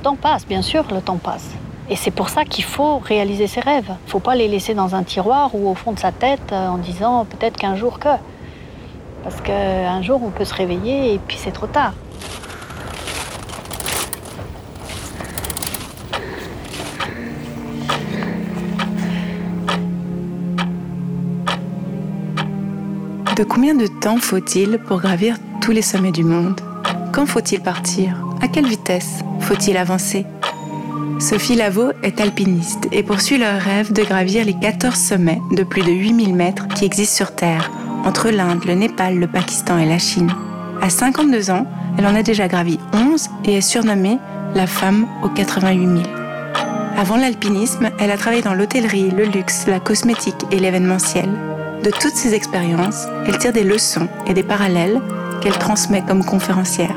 temps passe, bien sûr, le temps passe. Et c'est pour ça qu'il faut réaliser ses rêves. Il ne faut pas les laisser dans un tiroir ou au fond de sa tête euh, en disant peut-être qu'un jour que. Parce qu'un jour, on peut se réveiller et puis c'est trop tard. De combien de temps faut-il pour gravir tous les sommets du monde? Quand faut-il partir? À quelle vitesse? Faut-il avancer Sophie Lavaux est alpiniste et poursuit leur rêve de gravir les 14 sommets de plus de 8000 mètres qui existent sur Terre, entre l'Inde, le Népal, le Pakistan et la Chine. À 52 ans, elle en a déjà gravi 11 et est surnommée la femme aux 88 000. Avant l'alpinisme, elle a travaillé dans l'hôtellerie, le luxe, la cosmétique et l'événementiel. De toutes ces expériences, elle tire des leçons et des parallèles qu'elle transmet comme conférencière.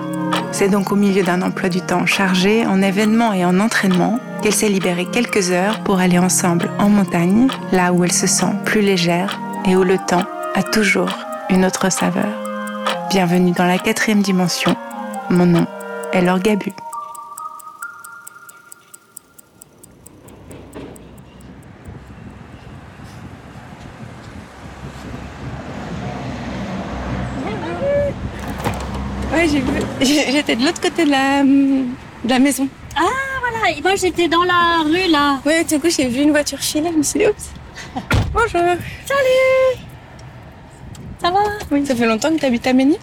C'est donc au milieu d'un emploi du temps chargé en événements et en entraînement qu'elle s'est libérée quelques heures pour aller ensemble en montagne, là où elle se sent plus légère et où le temps a toujours une autre saveur. Bienvenue dans la quatrième dimension. Mon nom est Laure Gabu. De l'autre côté de la, de la maison. Ah, voilà. moi, j'étais dans la rue, là. Ouais, tout coup, j'ai vu une voiture filer. Je me suis dit, oups. Bonjour. Salut. Ça va? Oui. Ça fait longtemps que tu habites à Méni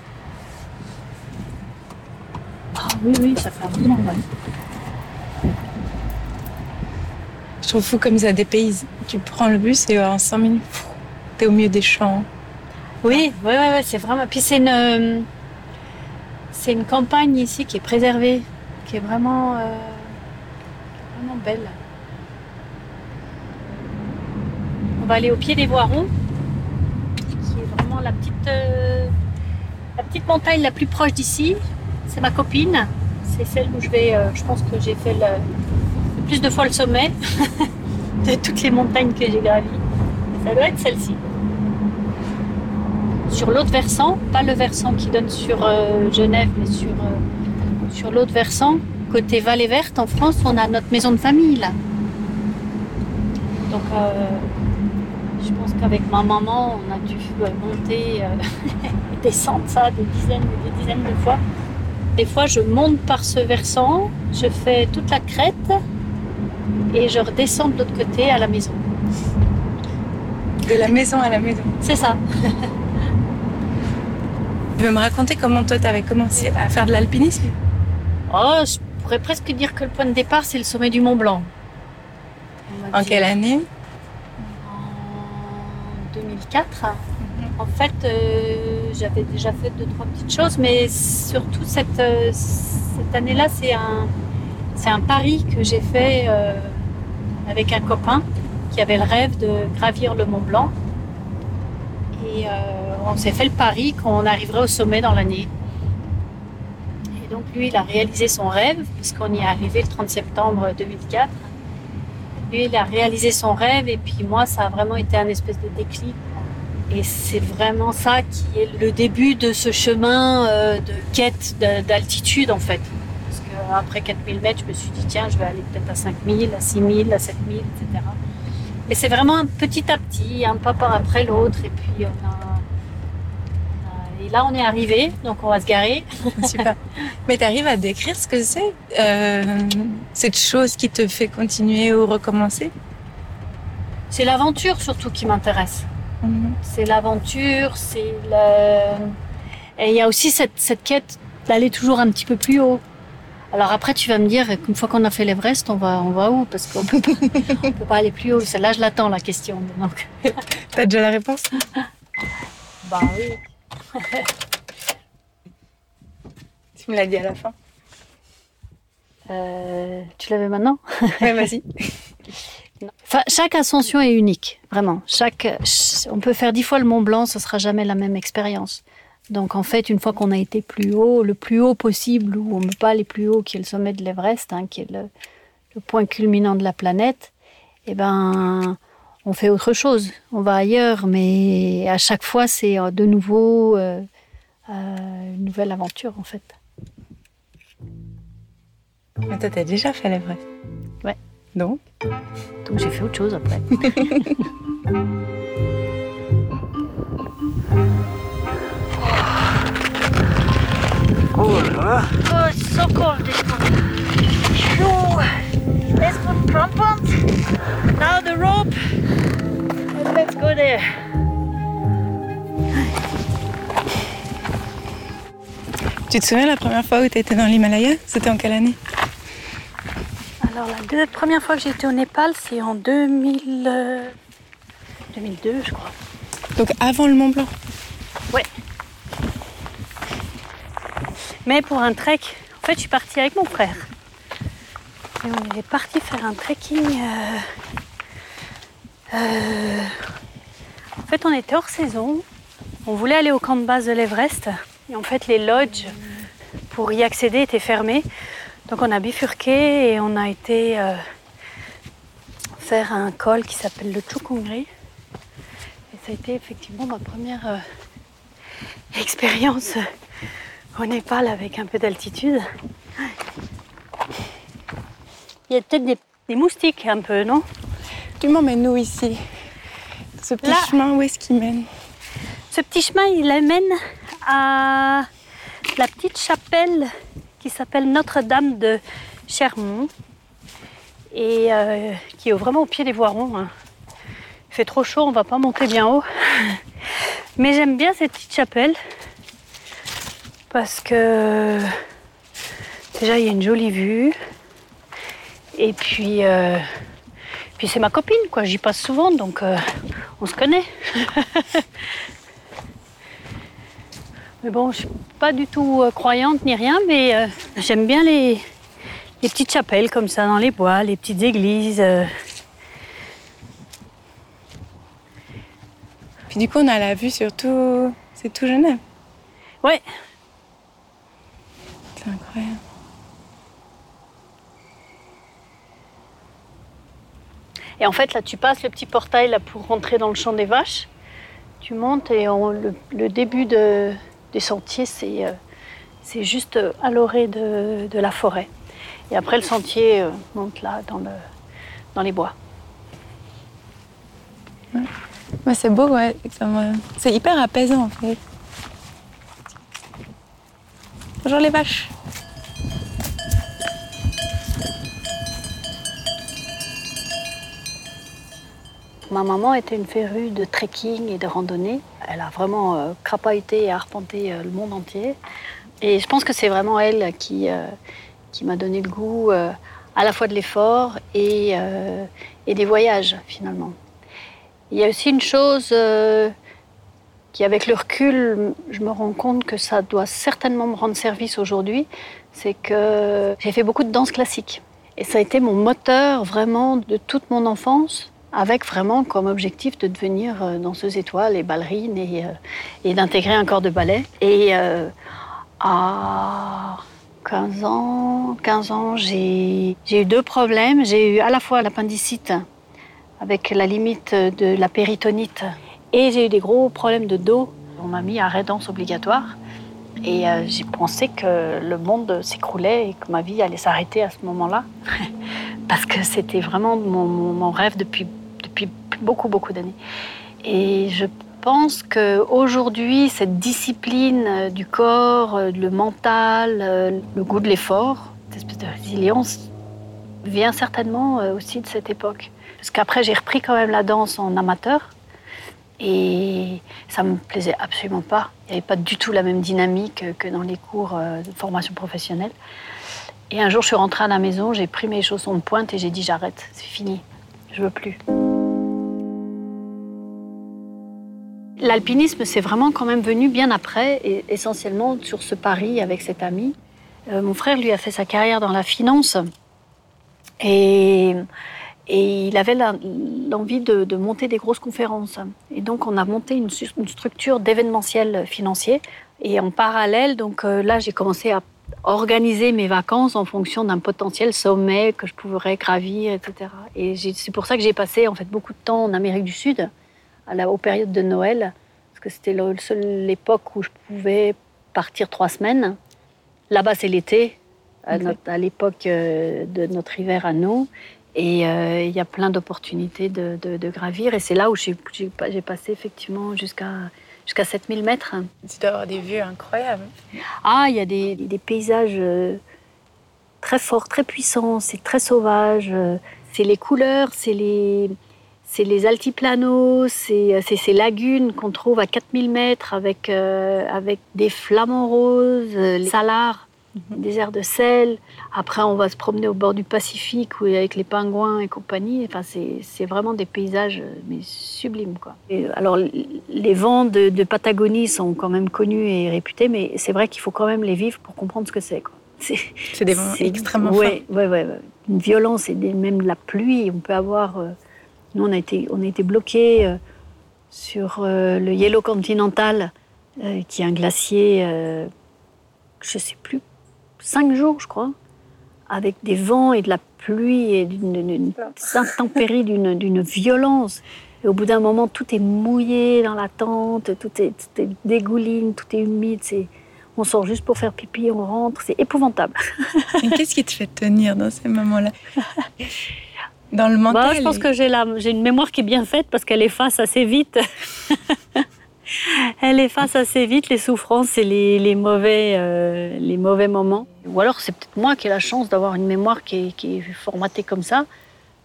Ah oui, oui, ça fait un moment, ouais. Je trouve fou comme ça dépayse. Tu prends le bus et en 5 minutes, t'es au milieu des champs. Oui, ouais, ouais c'est vraiment. Puis c'est une euh, c'est une campagne ici qui est préservée, qui est vraiment, euh, belle. On va aller au pied des Voirons, qui est vraiment la petite, euh, la petite montagne la plus proche d'ici. C'est ma copine. C'est celle où je vais. Euh, je pense que j'ai fait le, plus de fois le sommet de toutes les montagnes que j'ai gravies. Ça doit être celle-ci sur l'autre versant, pas le versant qui donne sur euh, Genève, mais sur, euh, sur l'autre versant, côté Vallée Verte, en France, on a notre maison de famille là. Donc euh, je pense qu'avec ma maman, on a dû monter et descendre ça des dizaines et des dizaines de fois. Des fois, je monte par ce versant, je fais toute la crête et je redescends de l'autre côté à la maison. De la maison à la maison. C'est ça. Tu veux me raconter comment toi, tu avais commencé à faire de l'alpinisme Oh, je pourrais presque dire que le point de départ, c'est le sommet du Mont Blanc. En quelle année En 2004. Mhm. En fait, euh, j'avais déjà fait deux, trois petites choses, mais surtout cette, euh, cette année-là, c'est un, c'est un pari que j'ai fait euh, avec un copain qui avait le rêve de gravir le Mont Blanc. Et on s'est fait le pari qu'on arriverait au sommet dans l'année. Et donc lui, il a réalisé son rêve, puisqu'on y est arrivé le 30 septembre 2004. Lui, il a réalisé son rêve, et puis moi, ça a vraiment été un espèce de déclic. Et c'est vraiment ça qui est le début de ce chemin euh, de quête d'altitude, en fait. Parce qu'après 4000 mètres, je me suis dit, tiens, je vais aller peut-être à 5000, à 6000, à 7000, etc. Mais c'est vraiment petit à petit, un pas par après l'autre, et puis là, on est arrivé, donc on va se garer. Super. Mais tu arrives à décrire ce que c'est, euh, cette chose qui te fait continuer ou recommencer? C'est l'aventure surtout qui m'intéresse. Mhm. C'est l'aventure, c'est le... Et il y a aussi cette, cette quête d'aller toujours un petit peu plus haut. Alors après, tu vas me dire qu'une fois qu'on a fait l'Everest, on va, on va où? Parce qu'on peut, peut pas aller plus haut. Là, je l'attends, la question. Donc... T'as déjà la réponse? Bah oui. tu me l'as dit à la fin. Euh, tu l'avais maintenant Oui, vas-y. Enfin, chaque ascension est unique, vraiment. Chaque, on peut faire dix fois le Mont Blanc, ce sera jamais la même expérience. Donc en fait, une fois qu'on a été plus haut, le plus haut possible, où on ne peut pas aller plus haut, qui est le sommet de l'Everest, hein, qui est le, point culminant de la planète, eh ben, on fait autre chose, on va ailleurs, mais à chaque fois, c'est euh, de nouveau euh, euh, une nouvelle aventure en fait. Mais toi, t'as déjà fait l'Everest Ouais. Donc? Donc j'ai fait autre chose après. Oh là là. Oh, it's so cold this morning. Let's put crampons. Now the rope. Let's go there. Tu te souviens la première fois où tu étais dans l'Himalaya? C'était en quelle année? Alors la deux, première fois que j'ai été au Népal, c'est en 2000, euh, 2002, je crois. Donc avant le Mont Blanc? Ouais. Mais pour un trek, en fait, je suis partie avec mon frère. Et on est parti faire un trekking. euh, euh, En fait, on était hors saison. On voulait aller au camp de base de l'Everest. Et en fait, les lodges pour y accéder étaient fermés. Donc on a bifurqué et on a été euh, faire un col qui s'appelle le Chukungri. Et ça a été effectivement ma première euh, expérience au Népal avec un peu d'altitude. Il y a peut-être des moustiques un peu, non? Tu m'emmènes où ici? Ce petit Là. chemin, où est-ce qu'il mène? Ce petit chemin, il amène à la petite chapelle qui s'appelle Notre-Dame de Chermont et euh, qui est vraiment au pied des Voirons. hein. Il fait trop chaud, on va pas monter bien haut. Mais j'aime bien cette petite chapelle parce que déjà il y a une jolie vue et puis euh, puis c'est ma copine quoi. J'y passe souvent donc euh, on se connaît. Mais bon, je suis pas du tout euh, croyante ni rien, mais euh, j'aime bien les, les petites chapelles comme ça dans les bois, les petites églises. Puis du coup, on a la vue sur tout... C'est tout Genève. Ouais, C'est incroyable. Et en fait là tu passes le petit portail là pour rentrer dans le champ des vaches. Tu montes et le, début de- des sentiers c'est euh, juste euh, à l'orée de, la forêt. Et après le sentier euh, monte là dans, le, dans les bois. C'est beau, ouais. C'est hyper apaisant, en fait. Bonjour les vaches. Ma maman était une férue de trekking et de randonnée. Elle a vraiment euh, crapahuté et arpenté euh, le monde entier. Et je pense que c'est vraiment elle qui, euh, qui m'a donné le goût euh, à la fois de l'effort et, et des voyages, finalement. Il y a aussi une chose qui, avec le recul, je me rends compte que ça doit certainement me rendre service aujourd'hui, c'est que j'ai fait beaucoup de danse classique. Et ça a été mon moteur vraiment de toute mon enfance, avec vraiment comme objectif de devenir euh, danseuse étoile et ballerine et, euh, et d'intégrer un corps de ballet. Et euh, à 15 ans, 15 ans j'ai eu deux problèmes. J'ai eu à la fois l'appendicite avec la limite de la péritonite et j'ai eu des gros problèmes de dos. On m'a mis arrêt danse obligatoire. Et j'ai pensé que le monde s'écroulait et que ma vie allait s'arrêter à ce moment-là. Parce que c'était vraiment mon rêve depuis, beaucoup, beaucoup d'années. Et je pense qu'aujourd'hui, cette discipline euh, du corps, euh, le mental, euh, le goût de l'effort, cette espèce de résilience, vient certainement aussi de cette époque. Parce qu'après, j'ai repris quand même la danse en amateur. Et ça me plaisait absolument pas. Il n'y avait pas du tout la même dynamique que dans les cours de formation professionnelle. Et un jour, je suis rentrée à la maison, j'ai pris mes chaussons de pointe et j'ai dit j'arrête, c'est fini, je veux plus. L'alpinisme, c'est vraiment quand même venu bien après, et essentiellement sur ce pari avec cet ami. Euh, mon frère, lui, a fait sa carrière dans la finance. Et, il avait l'envie de, monter des grosses conférences. Et donc, on a monté une, structure d'événementiel financier. Et en parallèle, donc euh, là, j'ai commencé à organiser mes vacances en fonction d'un potentiel sommet que je pourrais gravir, etc. Et c'est pour ça que j'ai passé en fait beaucoup de temps en Amérique du Sud, à la, aux périodes de Noël, parce que c'était le seul époque où je pouvais partir trois semaines. Là-bas, c'est l'été, à, à l'époque de notre hiver à nous. Et il y a plein d'opportunités de, de, gravir. Et c'est là où j'ai passé effectivement jusqu'à jusqu'à 7000 mètres. Tu dois avoir des vues incroyables. Ah, il y a des, des paysages très forts, très puissants, c'est très sauvage. C'est les couleurs, c'est les, c'est les altiplanos, c'est ces lagunes qu'on trouve à 4000 mètres avec, euh, avec des flamants roses, les salars, mhm. des airs de sel. Après, on va se promener au bord du Pacifique où, avec les pingouins et compagnie. Enfin, c'est vraiment des paysages mais sublimes. Quoi. Et, alors, les vents de, Patagonie sont quand même connus et réputés, mais c'est vrai qu'il faut quand même les vivre pour comprendre ce que c'est. C'est des vents extrêmement forts. Oui, ouais, ouais, une violence et même de la pluie. On peut avoir... Euh, nous, on a été, on a été bloqués euh, sur euh, le Yellow Continental, euh, qui est un glacier, je ne sais plus, cinq jours, je crois, avec des vents et de la pluie et d'une intempérie, d'une violence. Et au bout d'un moment, tout est mouillé dans la tente, tout est, tout est dégouline, tout est humide. on sort juste pour faire pipi, on rentre, c'est épouvantable. Qu'est-ce qui te fait tenir dans ces moments-là? Dans le mental bah, Je pense que j'ai, j'ai une mémoire qui est bien faite parce qu'elle efface assez vite. elle efface assez vite les souffrances et les, les mauvais, euh, les mauvais moments. Ou alors c'est peut-être moi qui ai la chance d'avoir une mémoire qui est, qui est formatée comme ça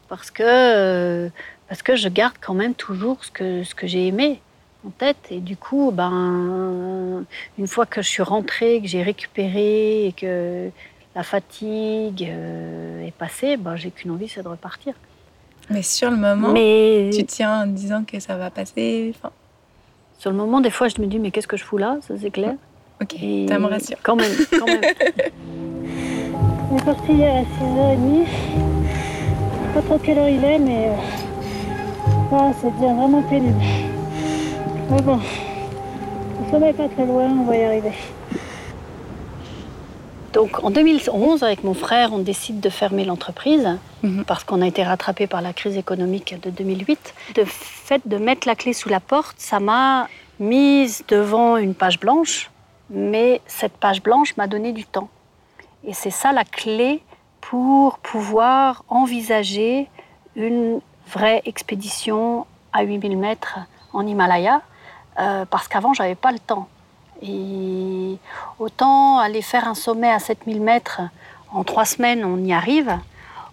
parce que, euh, parce que je garde quand même toujours ce que, ce que j'ai aimé en tête. Et du coup, ben, une fois que je suis rentrée, que j'ai récupéré et que la fatigue euh, est passée, ben, j'ai qu'une envie, c'est de repartir. Mais sur le moment, mais... tu tiens en disant que ça va passer Sur le moment, des fois, je me dis, mais qu'est-ce que je fous là? Ça, c'est clair. Ok, Et... ça me rassure. Quand même, quand même. On est parti à 6h30. Pas trop quelle heure il est, mais ah, ça devient vraiment pénible. Mais bon, le sommet n'est pas très loin, on va y arriver. Donc en 2011, avec mon frère, on décide de fermer l'entreprise mhm. parce qu'on a été rattrapé par la crise économique de 2008. Le fait de mettre la clé sous la porte, ça m'a mise devant une page blanche, mais cette page blanche m'a donné du temps. Et c'est ça la clé pour pouvoir envisager une vraie expédition à 8000 mètres en Himalaya, euh, parce qu'avant, j'avais pas le temps. Et autant aller faire un sommet à 7000 mètres en trois semaines, on y arrive,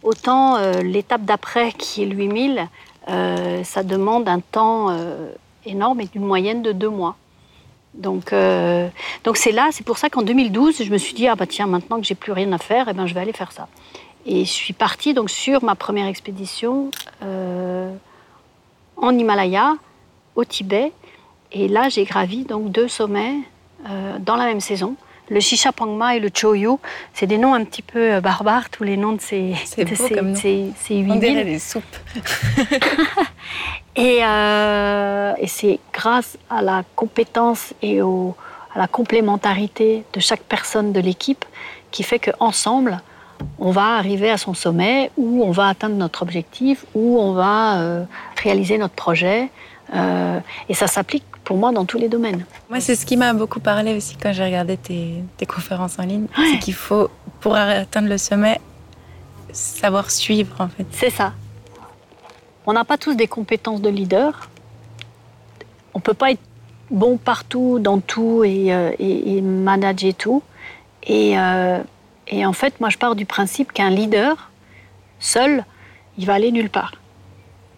autant euh, l'étape d'après, qui est 8000, euh, ça demande un temps euh, énorme et d'une moyenne de deux mois. Donc, donc c'est là, c'est pour ça qu'en 2012, je me suis dit ah bah tiens maintenant que j'ai plus rien à faire, eh ben je vais aller faire ça. Et je suis partie donc sur ma première expédition en Himalaya, au Tibet, et là j'ai gravi donc deux sommets euh, dans la même saison. Le Shisha Pangma et le Choyu, c'est des noms un petit peu euh, barbares, tous les noms de ces, c'est beau comme ces, ces huit On dirait des soupes. et, euh, et c'est grâce à la compétence et au, à la complémentarité de chaque personne de l'équipe qui fait qu'ensemble, on va arriver à son sommet, où on va atteindre notre objectif, où on va réaliser notre projet. Et ça s'applique pour moi dans tous les domaines. Moi, c'est ce qui m'a beaucoup parlé aussi quand j'ai regardé tes, conférences en ligne. C'est qu'il faut, pour atteindre le sommet, savoir suivre en fait. C'est ça. On n'a pas tous des compétences de leader. On peut pas être bon partout, dans tout et, euh, manager tout. Et, euh, et en fait, moi, je pars du principe qu'un leader, seul, il va aller nulle part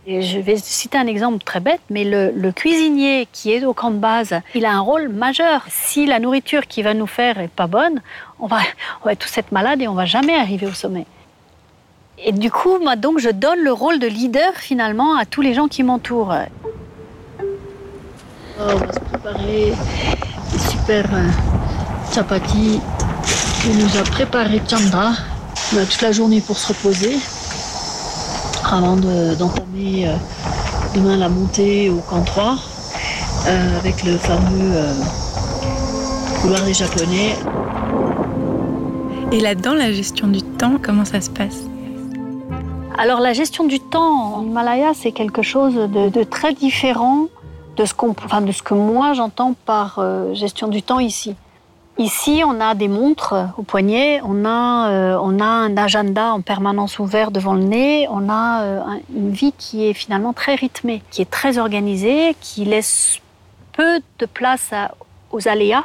je vais citer un exemple très bête, mais le, cuisinier qui est au camp de base, il a un rôle majeur. Si la nourriture qu'il va nous faire est pas bonne, on va, on va tous être malades et on va jamais arriver au sommet. Et du coup, moi, donc, je donne le rôle de leader finalement à tous les gens qui m'entourent. Oh, on va se préparer des super euh, chapati que nous a préparé Chandra. On a toute la journée pour se reposer avant d'entamer euh, demain la montée au camp 3 euh, avec le fameux euh, couloir des Japonais. Et là-dedans, la gestion du temps, comment ça se passe? Alors la gestion du temps en Himalaya, c'est quelque chose de, très différent de ce, qu'on, enfin, de ce que moi j'entends par gestion du temps ici. Ici, on a des montres au poignet, on a, euh, on a un agenda en permanence ouvert devant le nez, on a euh, une vie qui est finalement très rythmée, qui est très organisée, qui laisse peu de place aux aléas,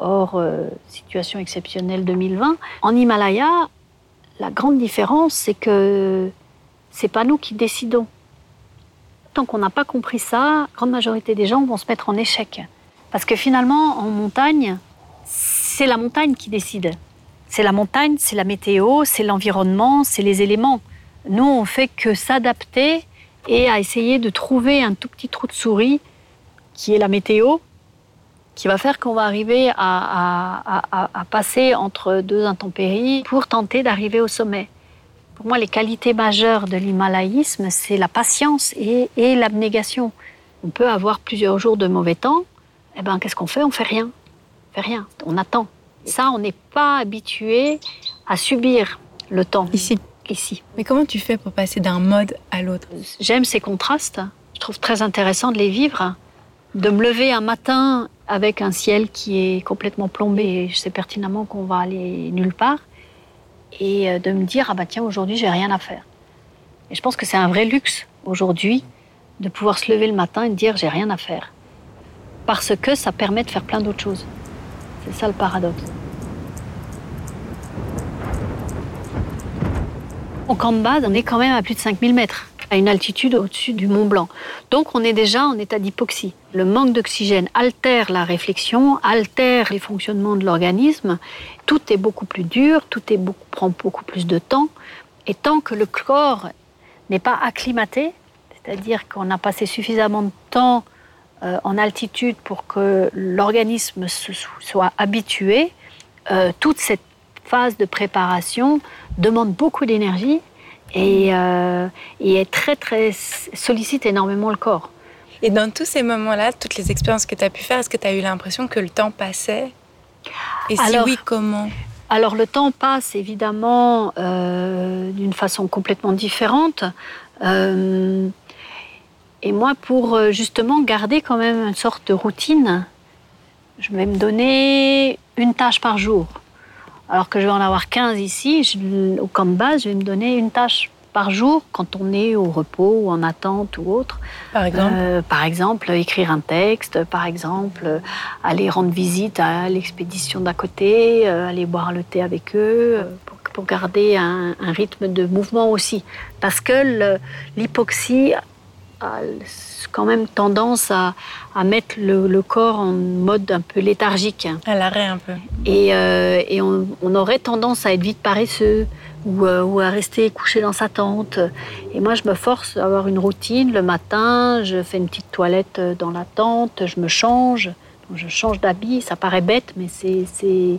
hors euh, situation exceptionnelle 2020. En Himalaya, la grande différence, c'est que c'est pas nous qui décidons. Tant qu'on n'a pas compris ça, la grande majorité des gens vont se mettre en échec. Parce que finalement, en montagne, c'est la montagne qui décide. C'est la montagne, c'est la météo, c'est l'environnement, c'est les éléments. Nous, on fait que s'adapter et à essayer de trouver un tout petit trou de souris qui est la météo, qui va faire qu'on va arriver à, passer entre deux intempéries pour tenter d'arriver au sommet. Pour moi, les qualités majeures de l'himalayisme, c'est la patience et, et l'abnégation. On peut avoir plusieurs jours de mauvais temps. Eh ben, qu'est-ce qu'on fait? On fait rien rien, on attend. Ça, on n'est pas habitué à subir le temps. Ici. Ici. Mais comment tu fais pour passer d'un mode à l'autre? J'aime ces contrastes. Je trouve très intéressant de les vivre. De me lever un matin avec un ciel qui est complètement plombé et je sais pertinemment qu'on va aller nulle part. Et euh, de me dire, ah bah tiens, aujourd'hui, j'ai rien à faire. Et je pense que c'est un vrai luxe aujourd'hui de pouvoir se lever le matin et de dire, j'ai rien à faire. Parce que ça permet de faire plein d'autres choses. C'est ça le paradoxe. Au camp de base, on est quand même à plus de 5000 mètres, à une altitude au-dessus du Mont Blanc. Donc on est déjà en état d'hypoxie. Le manque d'oxygène altère la réflexion, altère les fonctionnements de l'organisme. Tout est beaucoup plus dur, tout prend beaucoup plus de temps. Et tant que le corps n'est pas acclimaté, c'est-à-dire qu'on a passé suffisamment de temps euh, en altitude pour que l'organisme soit habitué, euh, toute cette phase de préparation demande beaucoup d'énergie et, euh, et est très très sollicite énormément le corps. Et dans tous ces moments-là, toutes les expériences que tu as pu faire, est-ce que tu as eu l'impression que le temps passait? Et si oui, comment? alors le temps passe évidemment d'une façon complètement différente. Et moi, pour euh, justement garder quand même une sorte de routine, je vais me donner une tâche par jour. Alors que je vais en avoir 15 ici, au camp de base, je vais me donner une tâche par jour quand on est au repos ou en attente ou autre. Par exemple? Euh, Par exemple, écrire un texte, par exemple, aller rendre visite à l'expédition d'à côté, euh, aller boire le thé avec eux, pour, pour garder un, un, rythme de mouvement aussi. Parce que l'hypoxie a quand même tendance à, à mettre le, corps en mode un peu léthargique. À l'arrêt un peu. Et, euh, et on, on, aurait tendance à être vite paresseux ou, euh, ou, à rester couché dans sa tente. Et moi, je me force à avoir une routine. Le matin, je fais une petite toilette dans la tente, je me change, je change d'habit. Ça paraît bête, mais c'est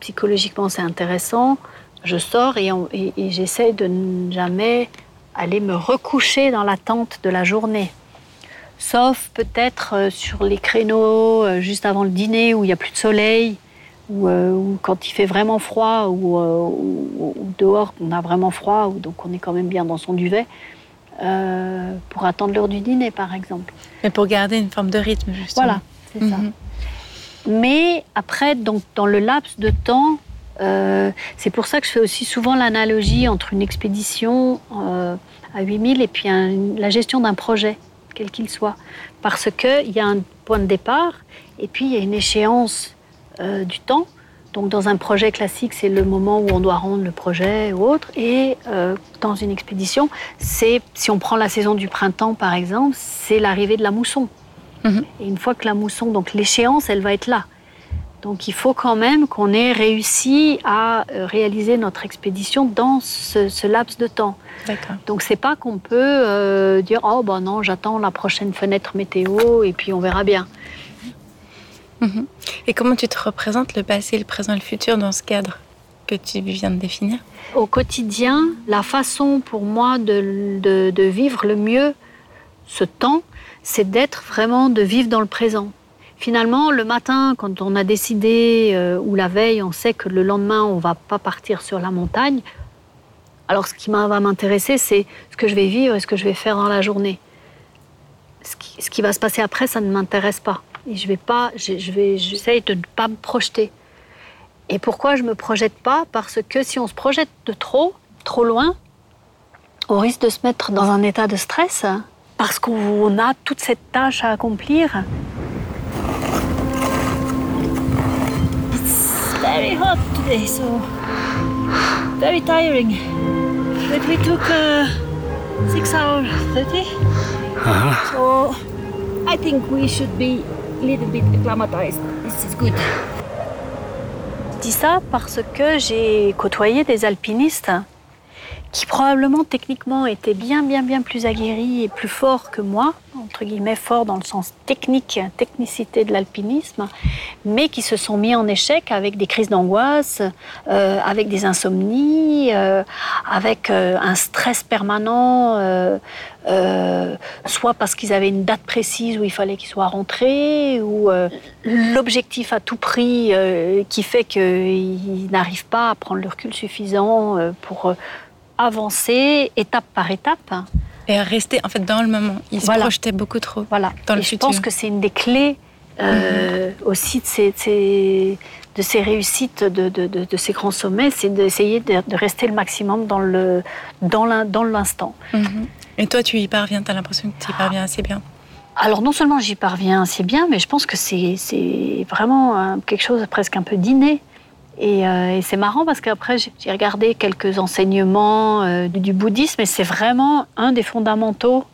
psychologiquement c'est intéressant. Je sors et, et, et j'essaie de ne jamais aller me recoucher dans la tente de la journée. Sauf peut-être euh, sur les créneaux euh, juste avant le dîner où il n'y a plus de soleil, ou, euh, quand il fait vraiment froid, ou, dehors on a vraiment froid, ou donc on est quand même bien dans son duvet, pour attendre l'heure du dîner par exemple. Mais pour garder une forme de rythme, justement. Voilà, c'est ça. Mhm. Mais après, donc, dans le laps de temps, euh, c'est pour ça que je fais aussi souvent l'analogie entre une expédition euh, à 8000 et puis la gestion d'un projet, quel qu'il soit. Parce qu'il y a un point de départ et puis il y a une échéance euh, du temps. Donc dans un projet classique, c'est le moment où on doit rendre le projet ou autre. Et dans une expédition, c'est si on prend la saison du printemps par exemple, c'est l'arrivée de la mousson. Mhm. Et une fois que la mousson, donc l'échéance, elle va être là. Donc il faut quand même qu'on ait réussi à euh, réaliser notre expédition dans ce, laps de temps. Donc c'est pas qu'on peut euh, dire oh ben non j'attends la prochaine fenêtre météo et puis on verra bien. Mhm. Et comment tu te représentes le passé, le présent et le futur dans ce cadre que tu viens de définir? Au quotidien, la façon pour moi de, de vivre le mieux ce temps, c'est d'être vraiment de vivre dans le présent. Finalement, le matin, quand on a décidé, euh, ou la veille, on sait que le lendemain, on va pas partir sur la montagne. Alors, ce qui va m'intéresser, c'est ce que je vais vivre et ce que je vais faire dans la journée. Ce qui, va se passer après, ça ne m'intéresse pas. Et je vais pas, j'essaye de ne pas me projeter. Et pourquoi je me projette pas? Parce que si on se projette de trop, trop loin, on risque de se mettre dans un état de stress parce qu'on a toute cette tâche à accomplir. Very hot today, so very tiring. But we took uh, six hours thirty, Uh-huh. so I think we should be a little bit acclimatized. This is good. Je dis ça parce que j'ai côtoyé des alpinistes qui probablement techniquement étaient bien bien bien plus aguerris et plus forts que moi, entre guillemets forts dans le sens technique, technicité de l'alpinisme, mais qui se sont mis en échec avec des crises d'angoisse, euh, avec des insomnies, euh, avec euh, un stress permanent, soit parce qu'ils avaient une date précise où il fallait qu'ils soient rentrés, ou l'objectif à tout prix qui fait qu'ils n'arrivent pas à prendre le recul suffisant pour avancer étape par étape. Et à rester en fait dans le moment. Il se Voilà. projetait beaucoup trop. Voilà. Dans le Et je futur. pense que c'est une des clés euh, aussi de ces, de ces- de ces réussites, de, de- de- ces grands sommets, c'est d'essayer de, rester le maximum dans le dans l'in- dans l'instant. Mhm. Et toi, tu y parviens, tu as l'impression que tu y parviens assez bien? Alors non seulement j'y parviens assez bien, mais je pense que c'est vraiment quelque chose presque un peu d'inné. Et, euh, et c'est marrant parce qu'après j'ai regardé quelques enseignements euh, du, bouddhisme et c'est vraiment un des fondamentaux.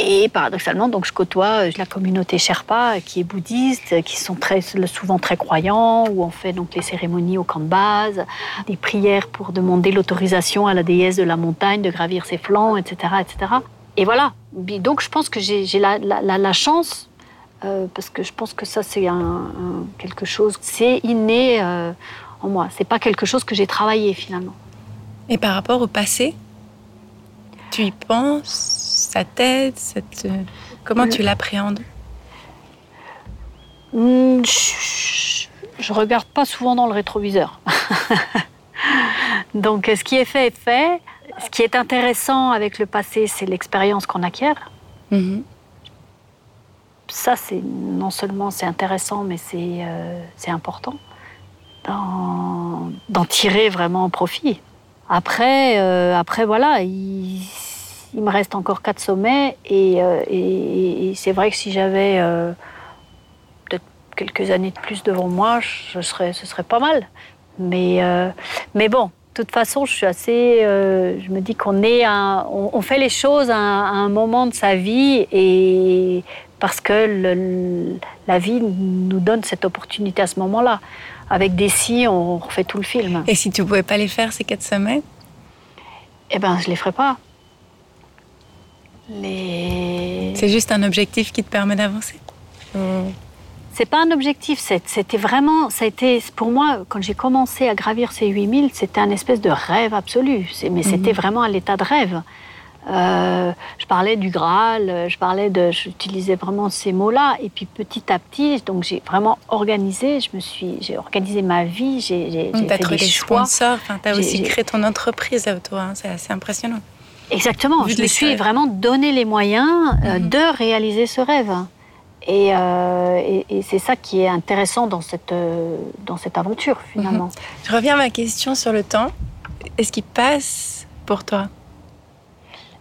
Et paradoxalement, donc je côtoie euh, la communauté Sherpa qui est bouddhiste, qui sont très, souvent très croyants, où on fait donc les cérémonies au camp de base, des prières pour demander l'autorisation à la déesse de la montagne de gravir ses flancs, etc., etc. Et voilà. Donc je pense que j'ai la, chance, parce que je pense que ça c'est quelque chose, c'est inné en moi. C'est pas quelque chose que j'ai travaillé finalement. Et par rapport au passé, tu y penses, ça t'aide, ça te- comment Le- tu l'appréhendes? Hmm, Je, je regarde pas souvent dans le rétroviseur. Donc ce qui est fait est fait. Ce qui est intéressant avec le passé, c'est l'expérience qu'on acquiert. Mhm. ça, c'est non seulement c'est intéressant, mais c'est euh, c'est important d'en tirer vraiment profit. Après, euh, après voilà, il, me reste encore quatre sommets et, euh, c'est vrai que si j'avais euh, peut-être quelques années de plus devant moi, je serais, ce serait pas mal. Mais, mais bon, de toute façon, je suis assez. je me dis qu'on est, on, fait les choses à un, moment de sa vie et parce que la vie nous donne cette opportunité à ce moment-là. Avec des si, on refait tout le film. Et si tu pouvais pas les faire, ces quatre sommets Eh ben, je les ferai pas. Les. C'est juste un objectif qui te permet d'avancer? C'est pas un objectif, c'était vraiment, ça a été, pour moi, quand j'ai commencé à gravir ces 8000, c'était un espèce de rêve absolu. Mais c'était vraiment à l'état de rêve. Euh, je parlais du Graal, euh, je parlais de, j'utilisais vraiment ces mots-là. Et puis petit à petit, donc j'ai vraiment organisé. Je me suis, j'ai organisé ma vie. J'ai, fait trouvé des choix. sponsors, enfin, tu as J'ai- aussi créé ton entreprise, là, toi. hein, C'est assez impressionnant. Exactement. Vu Je me suis vraiment donné les moyens euh, Mhm. de réaliser ce rêve. Et, euh, et- et c'est ça qui est intéressant dans cette, euh, dans cette aventure, finalement. Je reviens à ma question sur le temps. Est-ce qu'il passe pour toi?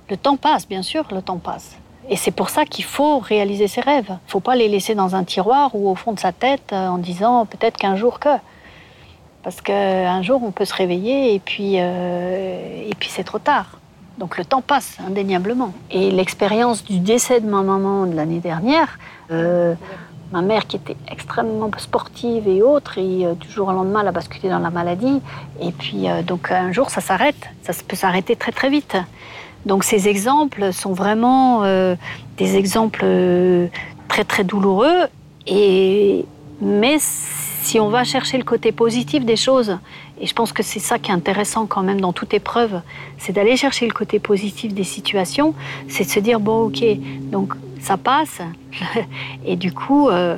Le temps passe, bien sûr, le temps passe. Et c'est pour ça qu'il faut réaliser ses rêves. Il ne faut pas les laisser dans un tiroir ou au fond de sa tête euh, en disant peut-être qu'un jour que. Parce qu'un jour, on peut se réveiller et puis, euh, et puis c'est trop tard. Donc le temps passe, indéniablement. Et l'expérience du décès de ma maman de l'année dernière, euh, ma mère qui était extrêmement sportive et autre, et euh, du jour au lendemain, elle a basculé dans la maladie. Et puis, donc un jour, ça s'arrête. Ça peut s'arrêter très très vite. Donc ces exemples sont vraiment euh, des exemples euh, très très douloureux. Et mais si on va chercher le côté positif des choses, et je pense que c'est ça qui est intéressant quand même dans toute épreuve, c'est d'aller chercher le côté positif des situations, c'est de se dire bon ok, donc ça passe, et du coup euh,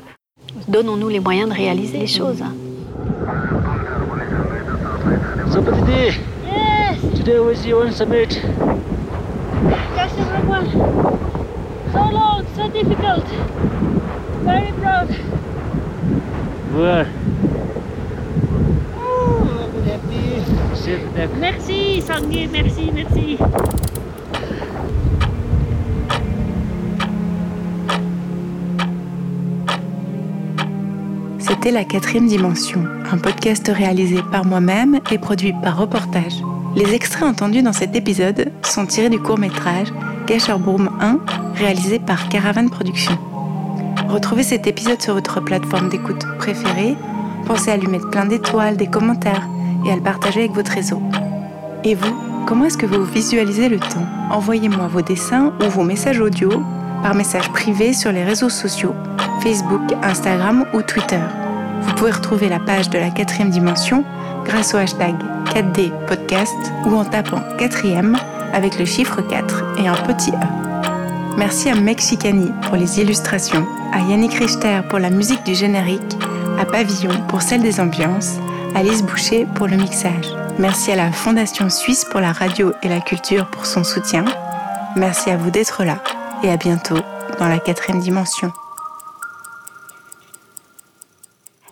donnons-nous les moyens de réaliser les choses. So, Patiti, today was your own summit. Yes, everyone. So long, so difficult. Very proud. Merci Sangué, merci, merci. C'était La Quatrième Dimension, un podcast réalisé par moi-même et produit par Reportage. Les extraits entendus dans cet épisode sont tirés du court-métrage Gasherboom 1, réalisé par Caravan Productions. Retrouvez cet épisode sur votre plateforme d'écoute préférée. Pensez à lui mettre plein d'étoiles, des commentaires et à le partager avec votre réseau. Et vous, comment est-ce que vous visualisez le temps? Envoyez-moi vos dessins ou vos messages audio par message privé sur les réseaux sociaux, Facebook, Instagram ou Twitter. Vous pouvez retrouver la page de la quatrième dimension grâce au hashtag 4D podcast ou en tapant quatrième avec le chiffre 4 et un petit E. Merci à Mexicani pour les illustrations, à Yannick Richter pour la musique du générique, à Pavillon pour celle des ambiances, à Lise Boucher pour le mixage. Merci à la Fondation Suisse pour la radio et la culture pour son soutien. Merci à vous d'être là et à bientôt dans la quatrième dimension.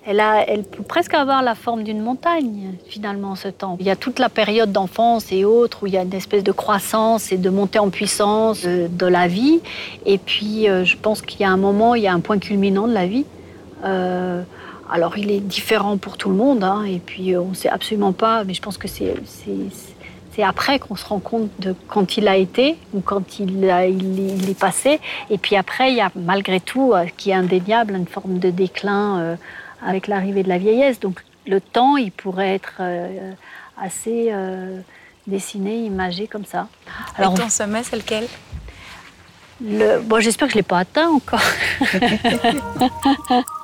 Elle, a, elle peut presque avoir la forme d'une montagne, finalement, ce temps. Il y a toute la période d'enfance et autres où il y a une espèce de croissance et de montée en puissance de, de la vie. Et puis, euh, je pense qu'il y a un moment, il y a un point culminant de la vie. Euh, alors, il est différent pour tout le monde. Hein, et puis, euh, on ne sait absolument pas, mais je pense que c'est c'est après qu'on se rend compte de quand il a été ou quand il, est passé. Et puis après, il y a malgré tout, euh, qui est indéniable, une forme de déclin euh, avec l'arrivée de la vieillesse. Donc le temps, il pourrait être euh, assez euh, dessiné, imagé comme ça. Alors, Et ton sommet, c'est lequel? le... bon, J'espère que je ne l'ai pas atteint encore.